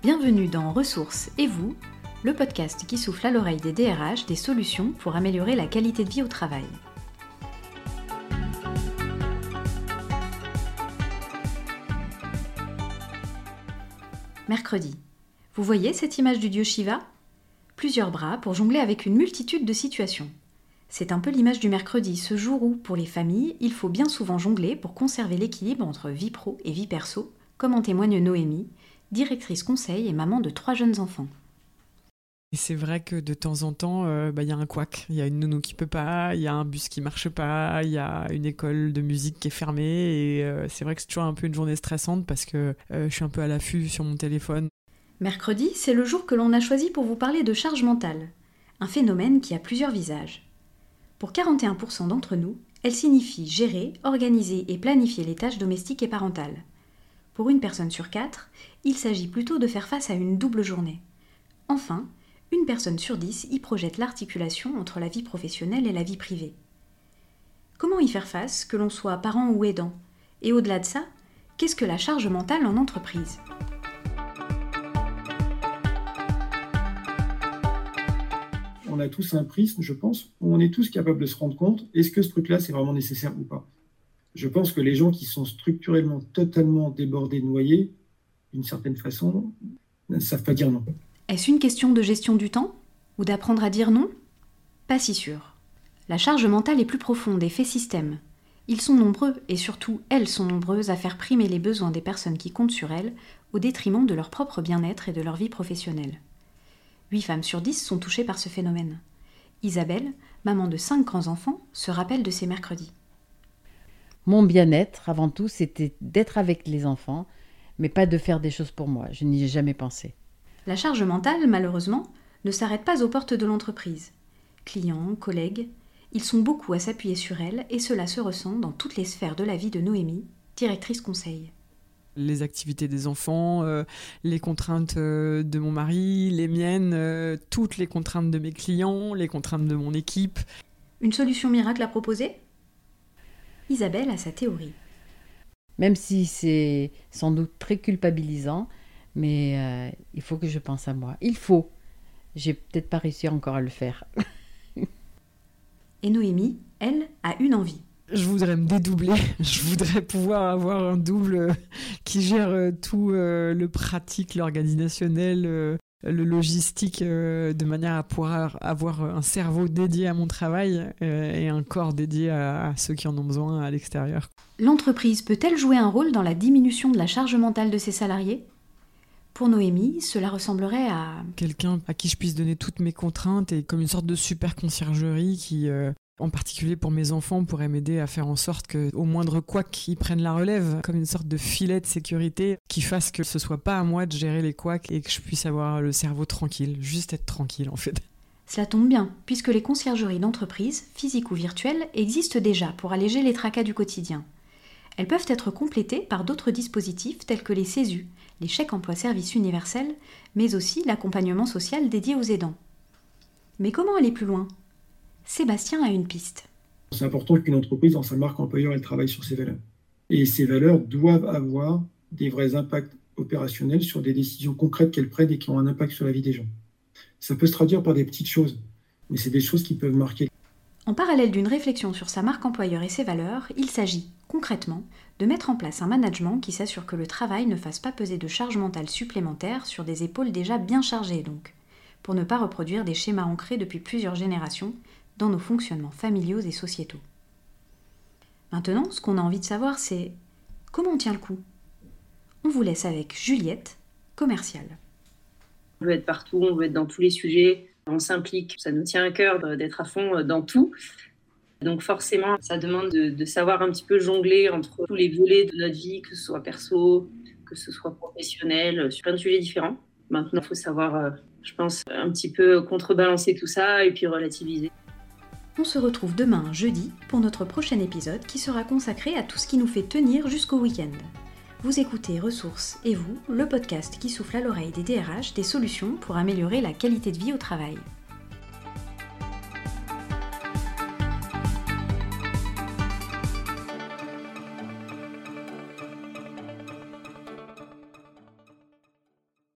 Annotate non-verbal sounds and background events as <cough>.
Bienvenue dans Ressources et vous, le podcast qui souffle à l'oreille des DRH des solutions pour améliorer la qualité de vie au travail. Mercredi. Vous voyez cette image du dieu Shiva? Plusieurs bras pour jongler avec une multitude de situations. C'est un peu l'image du mercredi, ce jour où, pour les familles, il faut bien souvent jongler pour conserver l'équilibre entre vie pro et vie perso, comme en témoigne Noémie, directrice conseil et maman de trois jeunes enfants. Et c'est vrai que de temps en temps, euh, bah, il y a un couac. Il y a une nounou qui peut pas, il y a un bus qui marche pas, il y a une école de musique qui est fermée. Et euh, c'est vrai que c'est toujours un peu une journée stressante parce que euh, je suis un peu à l'affût sur mon téléphone. Mercredi, c'est le jour que l'on a choisi pour vous parler de charge mentale, un phénomène qui a plusieurs visages. Pour 41% d'entre nous, elle signifie gérer, organiser et planifier les tâches domestiques et parentales. Pour une personne sur quatre, il s'agit plutôt de faire face à une double journée. Enfin, une personne sur dix y projette l'articulation entre la vie professionnelle et la vie privée. Comment y faire face, que l'on soit parent ou aidant? Et au-delà de ça, qu'est-ce que la charge mentale en entreprise? On a tous un prisme, je pense, où on est tous capables de se rendre compte, est-ce que ce truc-là, c'est vraiment nécessaire ou pas? Je pense que les gens qui sont structurellement totalement débordés, noyés, d'une certaine façon, ne savent pas dire non. Est-ce une question de gestion du temps Ou d'apprendre à dire non? Pas si sûr. La charge mentale est plus profonde et fait système. Ils sont nombreux, et surtout elles sont nombreuses, à faire primer les besoins des personnes qui comptent sur elles, au détriment de leur propre bien-être et de leur vie professionnelle. Huit femmes sur dix sont touchées par ce phénomène. Isabelle, maman de cinq grands-enfants, se rappelle de ces mercredis. Mon bien-être, avant tout, c'était d'être avec les enfants, mais pas de faire des choses pour moi. Je n'y ai jamais pensé. La charge mentale, malheureusement, ne s'arrête pas aux portes de l'entreprise. Clients, collègues, ils sont beaucoup à s'appuyer sur elle et cela se ressent dans toutes les sphères de la vie de Noémie, directrice conseil. Les activités des enfants, euh, les contraintes euh, de mon mari, les miennes, euh, toutes les contraintes de mes clients, les contraintes de mon équipe. Une solution miracle à proposer? Isabelle a sa théorie. Même si c'est sans doute très culpabilisant, mais euh, il faut que je pense à moi. Il faut. J'ai peut-être pas réussi encore à le faire. <laughs> Et Noémie, elle, a une envie. Je voudrais me dédoubler. <laughs> Je voudrais pouvoir avoir un double qui gère euh, tout euh, le pratique, l'organisationnel, le logistique euh, de manière à pouvoir avoir un cerveau dédié à mon travail euh, et un corps dédié à, ceux qui en ont besoin à l'extérieur. L'entreprise peut-elle jouer un rôle dans la diminution de la charge mentale de ses salariés? Pour Noémie, cela ressemblerait à... Quelqu'un à qui je puisse donner toutes mes contraintes et comme une sorte de super conciergerie qui, euh, en particulier pour mes enfants, pourrait m'aider à faire en sorte que, au moindre quoi qu'ils prennent la relève, comme une sorte de filet de sécurité qui fasse que ce soit pas à moi de gérer les couacs et que je puisse avoir le cerveau tranquille, juste être tranquille en fait. Cela tombe bien, puisque les conciergeries d'entreprise, physiques ou virtuelles, existent déjà pour alléger les tracas du quotidien. Elles peuvent être complétées par d'autres dispositifs tels que les CESU, les chèques emploi service universels, mais aussi l'accompagnement social dédié aux aidants. Mais comment aller plus loin? Sébastien a une piste. C'est important qu'une entreprise, dans sa marque employeur, elle travaille sur ses valeurs. Et ces valeurs doivent avoir des vrais impacts opérationnels sur des décisions concrètes qu'elles prennent et qui ont un impact sur la vie des gens. Ça peut se traduire par des petites choses, mais c'est des choses qui peuvent marquer. En parallèle d'une réflexion sur sa marque employeur et ses valeurs, il s'agit, concrètement, de mettre en place un management qui s'assure que le travail ne fasse pas peser de charges mentales supplémentaires sur des épaules déjà bien chargées donc, pour ne pas reproduire des schémas ancrés depuis plusieurs générations dans nos fonctionnements familiaux et sociétaux. Maintenant, ce qu'on a envie de savoir, c'est comment on tient le coup On vous laisse avec Juliette, commerciale. On veut être partout, on veut être dans tous les sujets, on s'implique, ça nous tient à cœur d'être à fond dans tout. Donc forcément, ça demande de, savoir un petit peu jongler entre tous les volets de notre vie, que ce soit perso, que ce soit professionnel, sur plein de sujets différents. Maintenant, il faut savoir, euh, je pense, un petit peu contrebalancer tout ça et puis relativiser. On se retrouve demain, jeudi, pour notre prochain épisode qui sera consacré à tout ce qui nous fait tenir jusqu'au week-end. Vous écoutez Ressources et vous, le podcast qui souffle à l'oreille des DRH des solutions pour améliorer la qualité de vie au travail.